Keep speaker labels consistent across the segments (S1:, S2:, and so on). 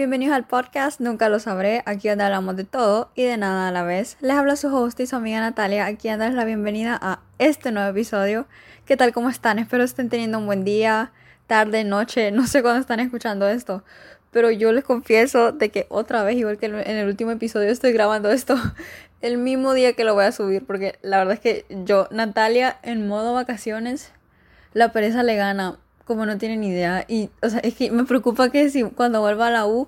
S1: bienvenidos al podcast Nunca lo sabré, aquí donde hablamos de todo y de nada a la vez. Les habla su host y su amiga Natalia, aquí dándoles la bienvenida a este nuevo episodio. ¿Qué tal? ¿Cómo están? Espero estén teniendo un buen día, tarde, noche, no sé cuándo están escuchando esto. Pero yo les confieso de que otra vez, igual que en el último episodio, estoy grabando esto el mismo día que lo voy a subir. Porque la verdad es que yo, Natalia, en modo vacaciones, la pereza le gana como no tienen idea. Y, o sea, es que me preocupa que si cuando vuelva a la U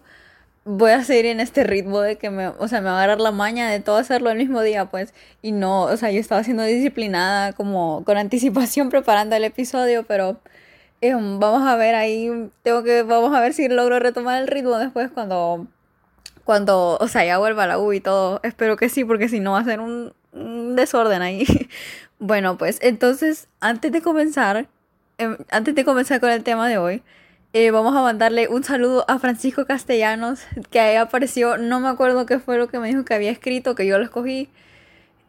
S1: voy a seguir en este ritmo de que me, o sea, me va a agarrar la maña de todo hacerlo el mismo día, pues. Y no, o sea, yo estaba siendo disciplinada, como con anticipación preparando el episodio, pero eh, vamos a ver ahí, tengo que, vamos a ver si logro retomar el ritmo después cuando, cuando, o sea, ya vuelva a la U y todo. Espero que sí, porque si no va a ser un, un desorden ahí. bueno, pues entonces, antes de comenzar, Em, antes de comenzar con el tema de hoy, eh, vamos a mandarle un saludo a Francisco Castellanos, que ahí apareció, no me acuerdo qué fue lo que me dijo que había escrito, que yo lo escogí.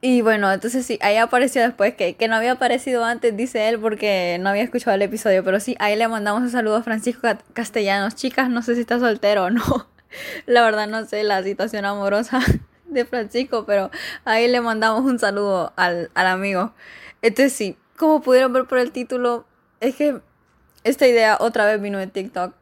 S1: Y bueno, entonces sí, ahí apareció después, que, que no había aparecido antes, dice él, porque no había escuchado el episodio, pero sí, ahí le mandamos un saludo a Francisco Castellanos. Chicas, no sé si está soltero o no. La verdad no sé la situación amorosa de Francisco, pero ahí le mandamos un saludo al, al amigo. Entonces sí, como pudieron ver por el título, es que esta idea otra vez vino de TikTok.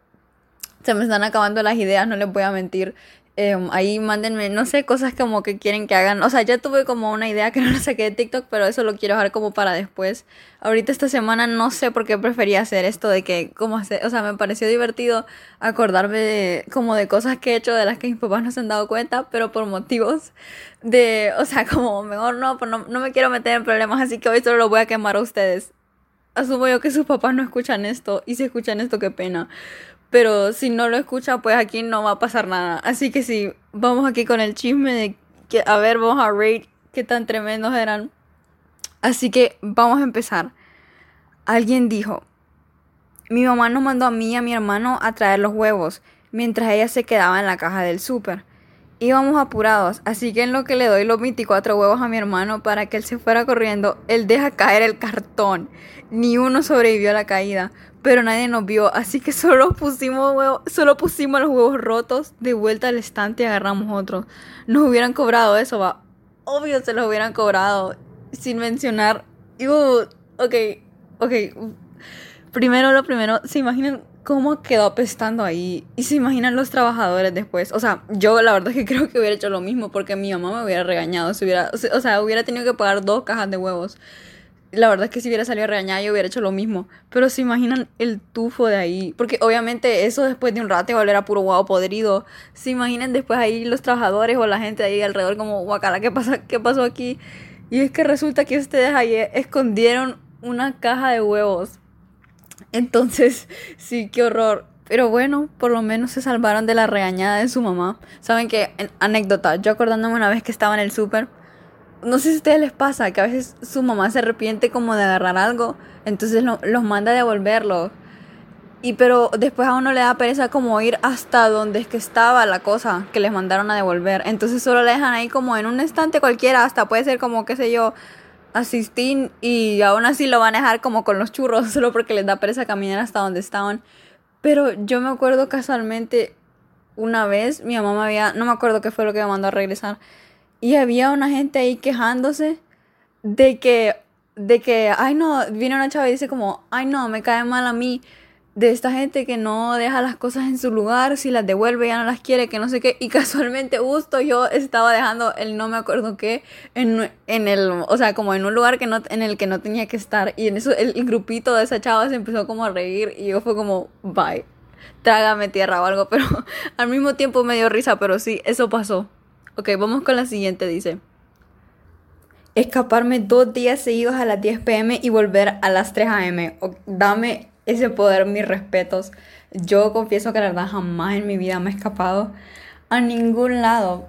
S1: Se me están acabando las ideas, no les voy a mentir. Em, ahí mándenme, no sé, cosas como que quieren que hagan. O sea, ya tuve como una idea que no la saqué de TikTok, pero eso lo quiero dejar como para después. Ahorita esta semana no sé por qué prefería hacer esto de que, como hacer, o sea, me pareció divertido acordarme de, como de cosas que he hecho de las que mis papás no se han dado cuenta, pero por motivos de, o sea, como mejor no, pues no, no me quiero meter en problemas, así que hoy solo lo voy a quemar a ustedes asumo yo que sus papás no escuchan esto y si escuchan esto qué pena. Pero si no lo escuchan, pues aquí no va a pasar nada. Así que sí, vamos aquí con el chisme de que, a ver, vamos a rate qué tan tremendos eran. Así que vamos a empezar. Alguien dijo, mi mamá nos mandó a mí y a mi hermano a traer los huevos, mientras ella se quedaba en la caja del súper. Íbamos apurados, así que en lo que le doy los 24 huevos a mi hermano para que él se fuera corriendo, él deja caer el cartón. Ni uno sobrevivió a la caída, pero nadie nos vio, así que solo pusimos, solo pusimos los huevos rotos de vuelta al estante y agarramos otros. Nos hubieran cobrado eso, va. Obvio se los hubieran cobrado, sin mencionar. Uh, ok, ok. Primero lo primero, ¿se imaginan cómo quedó apestando ahí. Y se imaginan los trabajadores después. O sea, yo la verdad es que creo que hubiera hecho lo mismo porque mi mamá me hubiera regañado. Si hubiera, o sea, hubiera tenido que pagar dos cajas de huevos. La verdad es que si hubiera salido regañada yo hubiera hecho lo mismo. Pero se imaginan el tufo de ahí. Porque obviamente eso después de un rato iba a puro huevo podrido. Se imaginan después ahí los trabajadores o la gente ahí alrededor como, guacala, ¿qué, pasa, ¿qué pasó aquí? Y es que resulta que ustedes ahí escondieron una caja de huevos entonces, sí, qué horror. Pero bueno, por lo menos se salvaron de la regañada de su mamá. Saben que, anécdota, yo acordándome una vez que estaba en el súper, no sé si a ustedes les pasa que a veces su mamá se arrepiente como de agarrar algo, entonces los manda a devolverlo. Y pero después a uno le da pereza como ir hasta donde es que estaba la cosa que les mandaron a devolver. Entonces solo le dejan ahí como en un estante cualquiera, hasta puede ser como, qué sé yo, asistín y aún así lo van a dejar como con los churros solo porque les da pereza caminar hasta donde estaban. Pero yo me acuerdo casualmente una vez mi mamá me había, no me acuerdo qué fue lo que me mandó a regresar y había una gente ahí quejándose de que de que ay no, viene una chava y dice como, "Ay no, me cae mal a mí." De esta gente que no deja las cosas en su lugar, si las devuelve ya no las quiere, que no sé qué. Y casualmente justo yo estaba dejando el no me acuerdo qué en, en el, o sea, como en un lugar que no, en el que no tenía que estar. Y en eso el, grupito de esa chava se empezó como a reír y yo fue como, bye, trágame tierra o algo. Pero al mismo tiempo me dio risa, pero sí, eso pasó. Ok, vamos con la siguiente, dice. Escaparme dos días seguidos a las 10 pm y volver a las 3 am. dame ese poder, mis respetos. Yo confieso que la verdad jamás en mi vida me he escapado a ningún lado.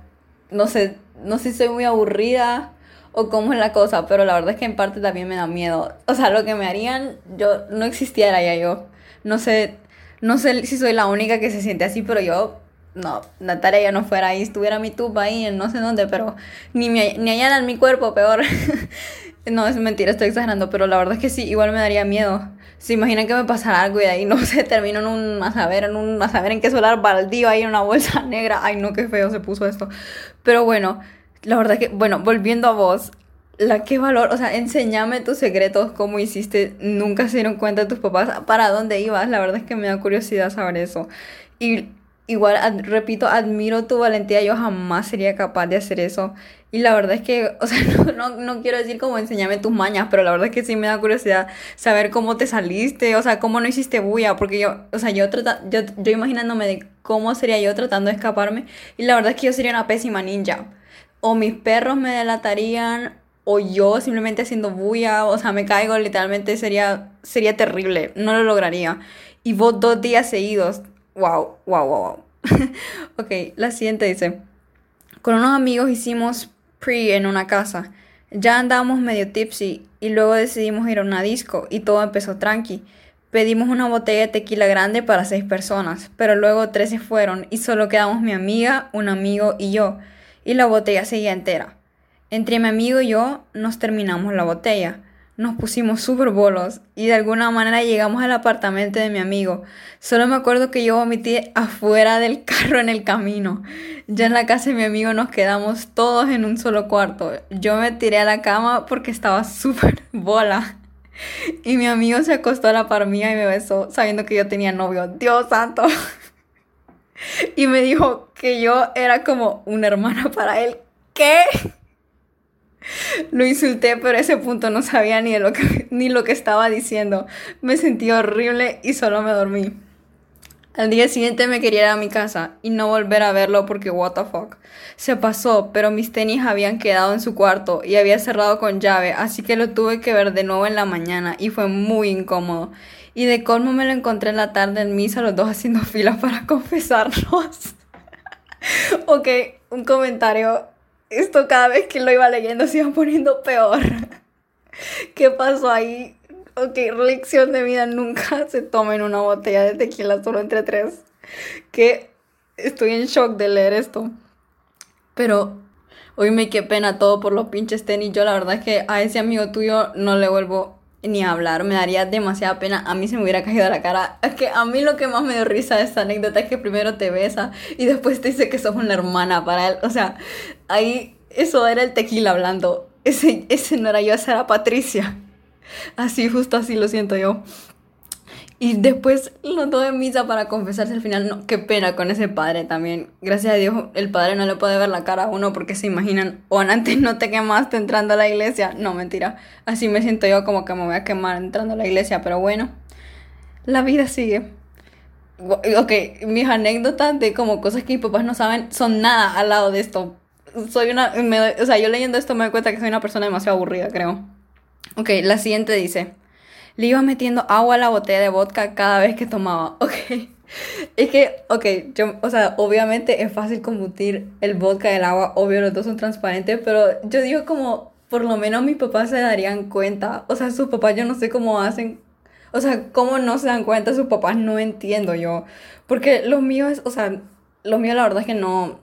S1: No sé, no sé si soy muy aburrida o cómo es la cosa, pero la verdad es que en parte también me da miedo. O sea, lo que me harían, yo no existiera ya yo. No sé, no sé si soy la única que se siente así, pero yo, no, Natalia ya no fuera ahí, estuviera mi tuba ahí en no sé dónde, pero ni, ni allá en mi cuerpo, peor. No, es mentira, estoy exagerando, pero la verdad es que sí, igual me daría miedo. Se imaginan que me pasara algo y ahí no se termino en un, a saber, en un, a en qué solar baldío, ahí en una bolsa negra. Ay, no, qué feo se puso esto. Pero bueno, la verdad que, bueno, volviendo a vos, la qué valor, o sea, enséñame tus secretos, cómo hiciste, nunca se dieron cuenta tus papás, para dónde ibas, la verdad es que me da curiosidad saber eso. Y igual, repito, admiro tu valentía, yo jamás sería capaz de hacer eso. Y la verdad es que, o sea, no, no, quiero decir como enséñame tus mañas, pero la verdad es que sí me da curiosidad saber cómo te saliste, o sea, cómo no hiciste bulla, porque yo, o sea, yo, trata, yo, yo imaginándome de cómo sería yo tratando de escaparme, y la verdad es que yo sería una pésima ninja. O mis perros me delatarían, o yo simplemente haciendo bulla, o sea, me caigo, literalmente sería, sería terrible, no lo lograría. Y vos dos días seguidos, wow, wow, wow, wow. ok, la siguiente dice, con unos amigos hicimos pre en una casa. Ya andábamos medio tipsy y luego decidimos ir a una disco y todo empezó tranqui. Pedimos una botella de tequila grande para seis personas, pero luego tres se fueron y solo quedamos mi amiga, un amigo y yo, y la botella seguía entera. Entre mi amigo y yo nos terminamos la botella nos pusimos súper bolos y de alguna manera llegamos al apartamento de mi amigo. Solo me acuerdo que yo vomité afuera del carro en el camino. Ya en la casa de mi amigo nos quedamos todos en un solo cuarto. Yo me tiré a la cama porque estaba súper bola. Y mi amigo se acostó a la par mía y me besó sabiendo que yo tenía novio. Dios santo. Y me dijo que yo era como una hermana para él. ¿Qué? Lo insulté, pero a ese punto no sabía ni, lo que, ni lo que estaba diciendo. Me sentí horrible y solo me dormí. Al día siguiente me quería ir a mi casa y no volver a verlo porque what the fuck. Se pasó, pero mis tenis habían quedado en su cuarto y había cerrado con llave, así que lo tuve que ver de nuevo en la mañana y fue muy incómodo. Y de colmo me lo encontré en la tarde en misa, los dos haciendo fila para confesarnos. ok, un comentario esto cada vez que lo iba leyendo se iba poniendo peor. ¿Qué pasó ahí? Ok, lección de vida, nunca se tomen una botella de tequila solo entre tres. Que estoy en shock de leer esto. Pero hoy me qué pena todo por los pinches tenis. Yo la verdad es que a ese amigo tuyo no le vuelvo ni hablar, me daría demasiada pena, a mí se me hubiera caído la cara. Es que a mí lo que más me dio risa de esta anécdota es que primero te besa y después te dice que sos una hermana para él. O sea, ahí eso era el tequila hablando. Ese, ese no era yo, esa era Patricia. Así, justo así lo siento yo. Y después lo todo en misa para confesarse al final. No, qué pena con ese padre también. Gracias a Dios el padre no le puede ver la cara a uno porque se imaginan, o antes no te quemaste entrando a la iglesia. No, mentira. Así me siento yo como que me voy a quemar entrando a la iglesia, pero bueno, la vida sigue. Ok, mis anécdotas de como cosas que mis papás no saben son nada al lado de esto. Soy una, o sea, yo leyendo esto me doy cuenta que soy una persona demasiado aburrida, creo. Ok, la siguiente dice le iba metiendo agua a la botella de vodka cada vez que tomaba, ¿ok? Es que, ok, yo, o sea, obviamente es fácil confundir el vodka y el agua, obvio los dos son transparentes, pero yo digo como, por lo menos mis papás se darían cuenta, o sea, sus papás yo no sé cómo hacen, o sea, cómo no se dan cuenta sus papás, no entiendo yo, porque los míos, o sea, los míos la verdad es que no,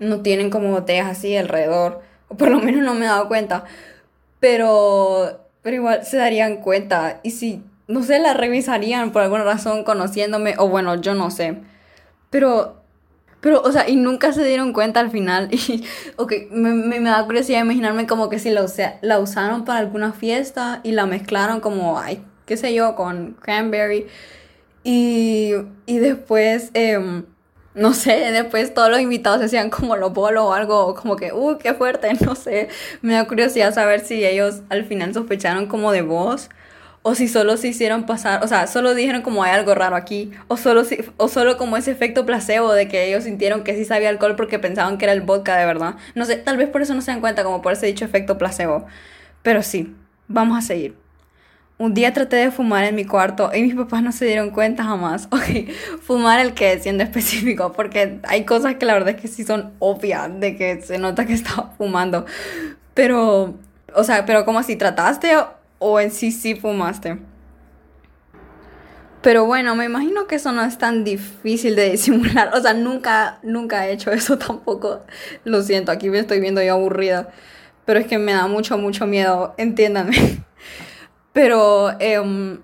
S1: no tienen como botellas así alrededor, o por lo menos no me he dado cuenta, pero pero igual se darían cuenta y si, no sé, la revisarían por alguna razón conociéndome o bueno, yo no sé. Pero, pero, o sea, y nunca se dieron cuenta al final. Y, ok, me, me, da curiosidad imaginarme como que si la, la usaron para alguna fiesta y la mezclaron como, ay, qué sé yo, con cranberry. Y, y después... Eh, no sé, después todos los invitados se hacían como los bolos o algo, como que, uh, qué fuerte, no sé. Me da curiosidad saber si ellos al final sospecharon como de vos o si solo se hicieron pasar, o sea, solo dijeron como hay algo raro aquí, o solo, o solo como ese efecto placebo de que ellos sintieron que sí sabía alcohol porque pensaban que era el vodka de verdad. No sé, tal vez por eso no se dan cuenta, como por ese dicho efecto placebo. Pero sí, vamos a seguir. Un día traté de fumar en mi cuarto y mis papás no se dieron cuenta jamás. Ok, fumar el que, siendo específico, porque hay cosas que la verdad es que sí son obvias de que se nota que estaba fumando. Pero, o sea, pero como si trataste o, en sí sí fumaste. Pero bueno, me imagino que eso no es tan difícil de disimular. O sea, nunca, nunca he hecho eso tampoco. Lo siento, aquí me estoy viendo yo aburrida. pero es que me da mucho, mucho miedo, entiéndanme. Pero em,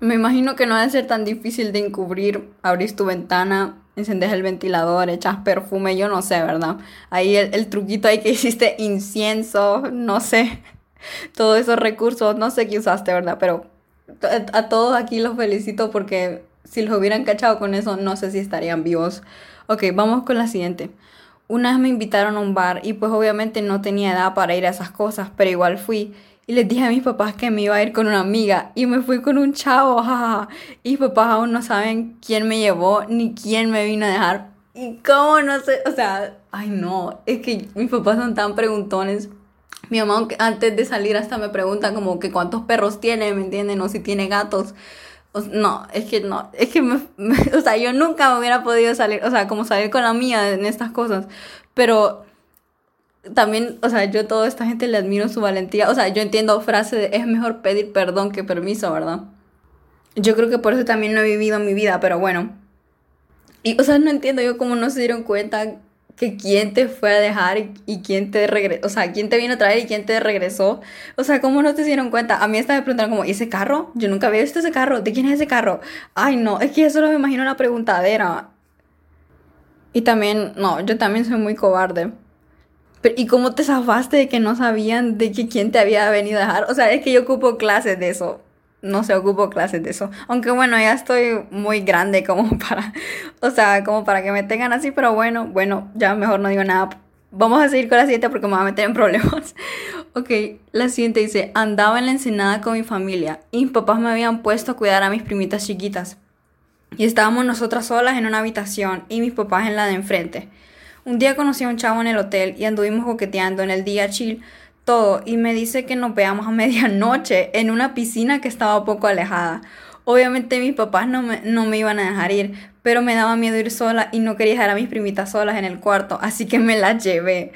S1: me imagino que no debe ser tan difícil de encubrir, abrís tu ventana, encendés el ventilador, echas perfume, yo no sé, ¿verdad? Ahí el, truquito ahí que hiciste incienso, no sé, todos esos recursos, no sé qué usaste, ¿verdad? Pero a todos aquí los felicito porque si los hubieran cachado con eso, no sé si estarían vivos. Ok, vamos con la siguiente. Una vez me invitaron a un bar y pues obviamente no tenía edad para ir a esas cosas, pero igual fui. Y les dije a mis papás que me iba a ir con una amiga y me fui con un chavo, jajaja. Y mis papás aún no saben quién me llevó ni quién me vino a dejar. Y cómo no sé, o sea, ay no, es que mis papás son tan preguntones. Mi mamá antes de salir hasta me pregunta como que cuántos perros tiene, ¿me entienden? O si tiene gatos. no, es que no, es que, o sea, yo nunca me hubiera podido salir, o sea, como salir con la mía en estas cosas. Pero también, o sea, yo a toda esta gente le admiro su valentía. O sea, yo entiendo frase de es mejor pedir perdón que permiso, ¿verdad? Yo creo que por eso también no he vivido mi vida, pero bueno. Y, o sea, no entiendo yo cómo no se dieron cuenta que quién te fue a dejar y, quién te regresó, o sea, quién te vino a traer y quién te regresó. O sea, ¿cómo no te dieron cuenta? A mí esta me preguntaron como, ¿y ese carro? Yo nunca había visto ese carro. ¿De quién es ese carro? Ay, no, es que yo solo me imagino una preguntadera. Y también, no, yo también soy muy cobarde. ¿Y cómo te zafaste de que no sabían de que quién te había venido a dejar? O sea, es que yo ocupo clases de eso. No sé, ocupo clases de eso. Aunque bueno, ya estoy muy grande como para, o sea, como para que me tengan así, pero bueno, bueno, ya mejor no digo nada. Vamos a seguir con la siguiente porque me va a meter en problemas. ok, la siguiente dice, andaba en la ensenada con mi familia y mis papás me habían puesto a cuidar a mis primitas chiquitas. Y estábamos nosotras solas en una habitación y mis papás en la de enfrente. Un día conocí a un chavo en el hotel y anduvimos coqueteando en el día chill todo y me dice que nos veamos a medianoche en una piscina que estaba poco alejada. Obviamente mis papás no me, no me iban a dejar ir, pero me daba miedo ir sola y no quería dejar a mis primitas solas en el cuarto, así que me las llevé.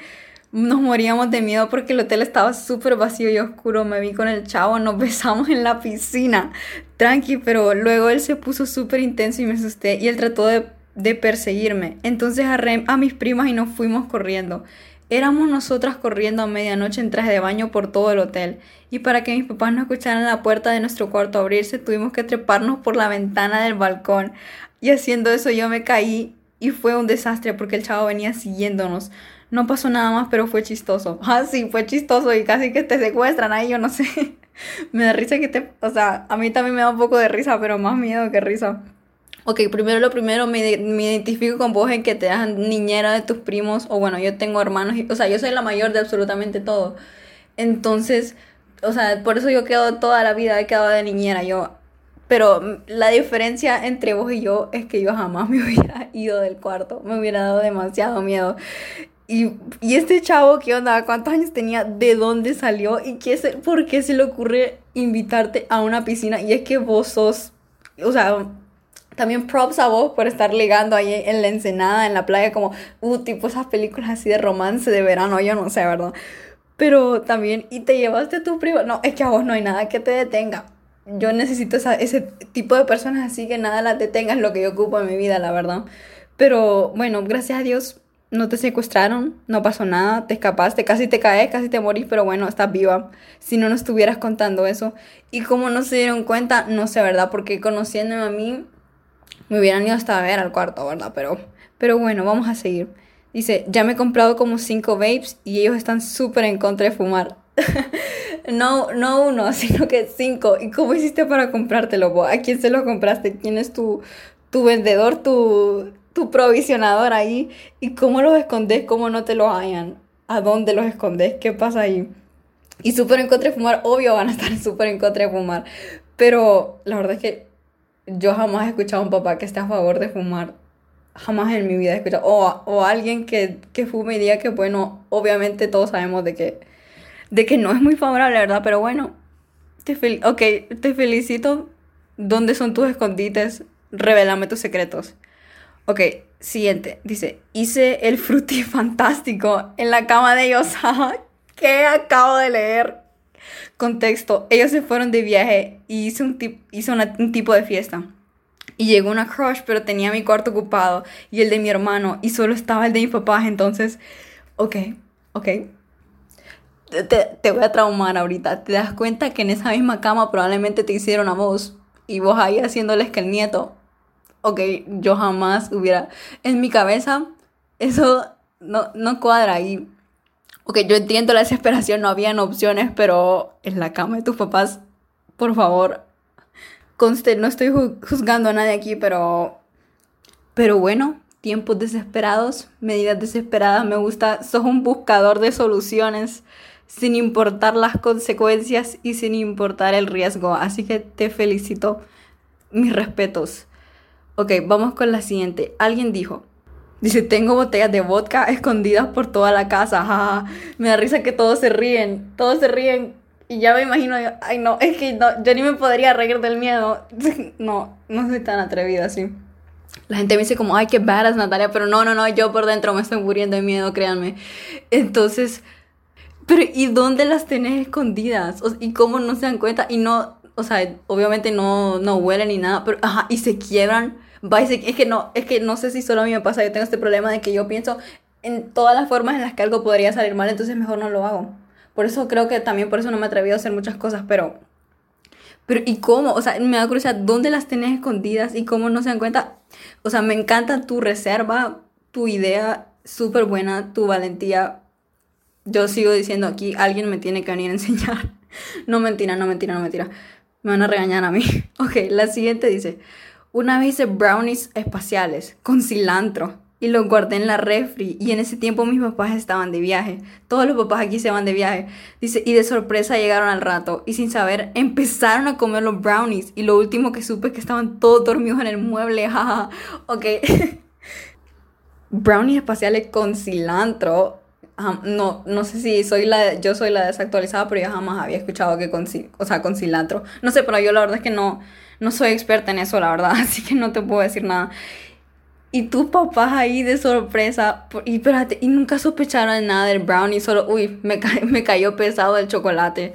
S1: Nos moríamos de miedo porque el hotel estaba súper vacío y oscuro. Me vi con el chavo, nos besamos en la piscina. Tranqui, pero luego él se puso súper intenso y me asusté y él trató de de perseguirme. Entonces a mis primas y nos fuimos corriendo. Éramos nosotras corriendo a medianoche en traje de baño por todo el hotel. Y para que mis papás no escucharan la puerta de nuestro cuarto abrirse, tuvimos que treparnos por la ventana del balcón. Y haciendo eso yo me caí y fue un desastre porque el chavo venía siguiéndonos. No pasó nada más, pero fue chistoso. Ah, sí, fue chistoso y casi que te secuestran ahí, yo no sé. me da risa que te... O sea, a mí también me da un poco de risa, pero más miedo que risa. Ok, primero lo primero, me, identifico con vos en que te das niñera de tus primos, o bueno, yo tengo hermanos, o sea, yo soy la mayor de absolutamente todo. Entonces, o sea, por eso yo quedo toda la vida, he quedado de niñera, yo. Pero la diferencia entre vos y yo es que yo jamás me hubiera ido del cuarto, me hubiera dado demasiado miedo. Y, y este chavo, ¿qué onda? ¿Cuántos años tenía? ¿De dónde salió? ¿Y qué por qué se le ocurre invitarte a una piscina? Y es que vos sos, o sea, también props a vos por estar ligando ahí en la ensenada, en la playa, como, uh, tipo esas películas así de romance de verano, yo no sé, ¿verdad? Pero también, y te llevaste tu primo. No, es que a vos no hay nada que te detenga. Yo necesito ese tipo de personas así que nada las detenga, es lo que yo ocupo en mi vida, la verdad. Pero bueno, gracias a Dios no te secuestraron, no pasó nada, te escapaste, casi te caes, casi te morís, pero bueno, estás viva. Si no nos estuvieras contando eso. Y como no se dieron cuenta, no sé, ¿verdad? Porque conociéndome a mí, me hubieran ido hasta a ver al cuarto, ¿verdad? Pero, pero bueno, vamos a seguir. Dice, ya me he comprado como cinco vapes y ellos están súper en contra de fumar. no, no uno, sino que cinco. ¿Y cómo hiciste para comprártelo? ¿A quién se lo compraste? ¿Quién es tu, tu vendedor, tu, tu provisionador ahí? ¿Y cómo los escondes? ¿Cómo no te los hayan? ¿A dónde los escondes? ¿Qué pasa ahí? Y súper en contra de fumar, obvio van a estar súper en contra de fumar. Pero la verdad es que yo jamás he escuchado a un papá que esté a favor de fumar. Jamás en mi vida he escuchado. O, o alguien que, que fume y diga que, bueno, obviamente todos sabemos de que, de que no es muy favorable, ¿verdad? Pero bueno, te fel ok, te felicito. ¿Dónde son tus escondites? Revélame tus secretos. Ok, siguiente. Dice, hice el fruti fantástico en la cama de ellos. ¿Qué acabo de leer? Contexto, ellos se fueron de viaje y hizo un, hizo un tipo de fiesta. Y llegó una crush, pero tenía mi cuarto ocupado y el de mi hermano y solo estaba el de mis papás. Entonces, ok, ok. te, voy a traumar ahorita. Te das cuenta que en esa misma cama probablemente te hicieron a vos y vos ahí haciéndoles que el nieto. Ok, yo jamás hubiera. En mi cabeza, eso no, no cuadra ahí. Ok, yo entiendo la desesperación, no habían opciones, pero en la cama de tus papás, por favor, conste, no estoy juzgando a nadie aquí, pero. Pero bueno, tiempos desesperados, medidas desesperadas, me gusta, sos un buscador de soluciones sin importar las consecuencias y sin importar el riesgo. Así que te felicito, mis respetos. Ok, vamos con la siguiente. Alguien dijo, dice, tengo botellas de vodka escondidas por toda la casa. Me da risa que todos se ríen, todos se ríen. Y ya me imagino, ay no, es que no, yo ni me podría reír del miedo. No, no soy tan atrevida así. La gente me dice como, ay, qué badass Natalia, pero no, no, no, yo por dentro me estoy muriendo de miedo, créanme. Entonces, pero ¿y dónde las tenés escondidas? ¿Y cómo no se dan cuenta? Y no, o sea, obviamente no, no huelen ni nada, pero, ajá, y se quiebran. Va es que no, es que no sé si solo a mí me pasa, yo tengo este problema de que yo pienso en todas las formas en las que algo podría salir mal, entonces mejor no lo hago. Por eso creo que también por eso no me he atrevido a hacer muchas cosas, pero... Pero ¿y cómo? O sea, me da curiosidad, ¿dónde las tenés escondidas y cómo no se dan cuenta? O sea, me encanta tu reserva, tu idea súper buena, tu valentía, yo sigo diciendo aquí, alguien me tiene que venir a enseñar. No mentira, no mentira, no mentira. Me van a regañar a mí. Ok, la siguiente dice, una vez hice brownies espaciales con cilantro y los guardé en la refri y en ese tiempo mis papás estaban de viaje. Todos los papás aquí se van de viaje. Dice, y de sorpresa llegaron al rato y sin saber empezaron a comer los brownies y lo último que supe es que estaban todos dormidos en el mueble. Jaja. ok. brownies espaciales con cilantro no, no sé si soy la, yo soy la desactualizada, pero yo jamás había escuchado que con, o sea, con cilantro. No sé, pero yo la verdad es que no, no soy experta en eso, la verdad, así que no te puedo decir nada. Y tus papás ahí de sorpresa, y espérate, y nunca sospecharon nada del brownie, solo, uy, me, me cayó pesado el chocolate.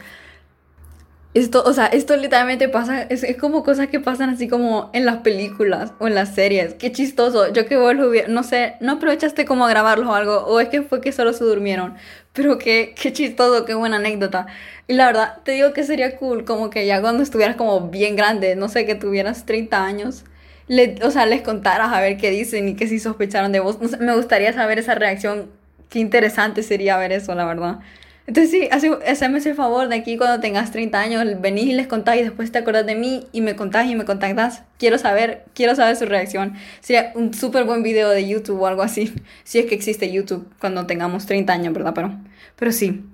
S1: Esto, o sea, esto literalmente pasa, es, es, como cosas que pasan así como en las películas o en las series. Qué chistoso. Yo que vos lo hubiera, no sé, no aprovechaste como a grabarlos o algo, o es que fue que solo se durmieron. Pero qué, qué chistoso, qué buena anécdota. Y la verdad, te digo que sería cool como que ya cuando estuvieras como bien grande, no sé, que tuvieras 30 años, le, o sea, les contaras a ver qué dicen y que si sospecharon de vos. me gustaría saber esa reacción. Qué interesante sería ver eso, la verdad. Entonces sí, haceme ese favor de aquí cuando tengas 30 años, venís y les contás y después te acordás de mí y me contás y me contactas. Quiero saber, quiero saber su reacción. Sería un súper buen video de YouTube o algo así. Si es que existe YouTube cuando tengamos 30 años, ¿verdad? Pero, pero sí.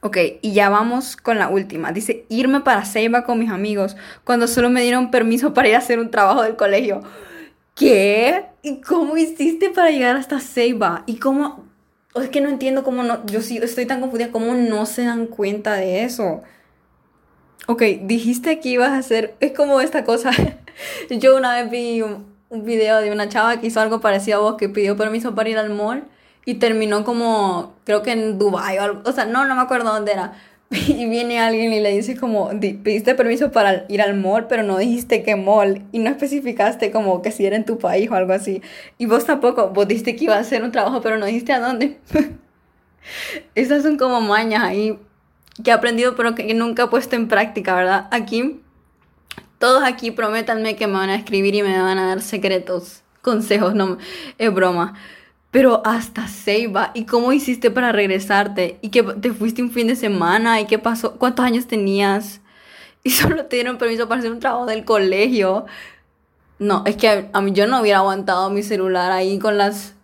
S1: Ok, y ya vamos con la última. Dice, irme para Ceiba con mis amigos cuando solo me dieron permiso para ir a hacer un trabajo del colegio. ¿Qué? ¿Y cómo hiciste para llegar hasta Ceiba? ¿Y cómo, es que no entiendo cómo no, yo sí estoy tan confundida, cómo no se dan cuenta de eso. Ok, dijiste que ibas a hacer, es como esta cosa. yo una vez vi un, video de una chava que hizo algo parecido a vos, que pidió permiso para ir al mall y terminó como, creo que en Dubai o algo, o sea, no, no me acuerdo dónde era, y viene alguien y le dice como, pediste permiso para ir al mall, pero no dijiste qué mall y no especificaste como que si era en tu país o algo así. Y vos tampoco, vos dijiste que iba a hacer un trabajo, pero no dijiste a dónde. Esas son como mañas ahí que he aprendido, pero que nunca he puesto en práctica, ¿verdad? Aquí, todos aquí prométanme que me van a escribir y me van a dar secretos, consejos, no, es broma. Pero hasta Ceiba, ¿y cómo hiciste para regresarte? ¿Y que te fuiste un fin de semana? ¿Y qué pasó? ¿Cuántos años tenías? Y solo te dieron permiso para hacer un trabajo del colegio. No, es que a mí yo no hubiera aguantado mi celular ahí con las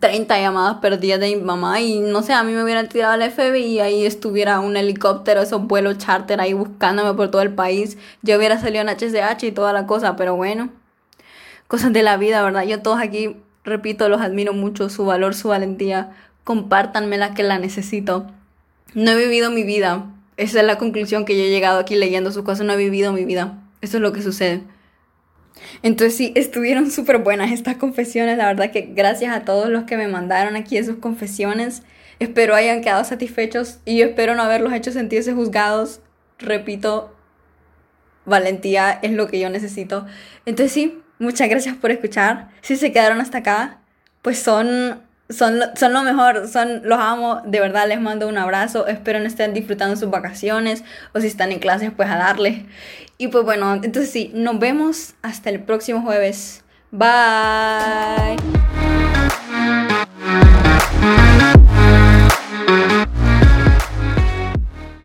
S1: 30 llamadas perdidas de mi mamá y no sé, a mí me hubieran tirado al FBI y ahí estuviera un helicóptero, esos vuelos charter ahí buscándome por todo el país. Yo hubiera salido en HCH y toda la cosa, pero bueno, cosas de la vida, ¿verdad? Yo todos aquí repito, los admiro mucho, su valor, su valentía, compártanmela que la necesito. No he vivido mi vida. Esa es la conclusión que yo he llegado aquí leyendo sus cosas. No he vivido mi vida. Eso es lo que sucede. Entonces sí, estuvieron súper buenas estas confesiones. La verdad que gracias a todos los que me mandaron aquí sus confesiones. Espero hayan quedado satisfechos y yo espero no haberlos hecho sentirse juzgados. Repito, valentía es lo que yo necesito. Entonces sí, Muchas gracias por escuchar. Si se quedaron hasta acá, pues son son, son lo mejor, son, los amo, de verdad les mando un abrazo, espero no estén disfrutando sus vacaciones o si están en clases pues a darle. Y pues bueno, entonces sí, nos vemos hasta el próximo jueves. Bye.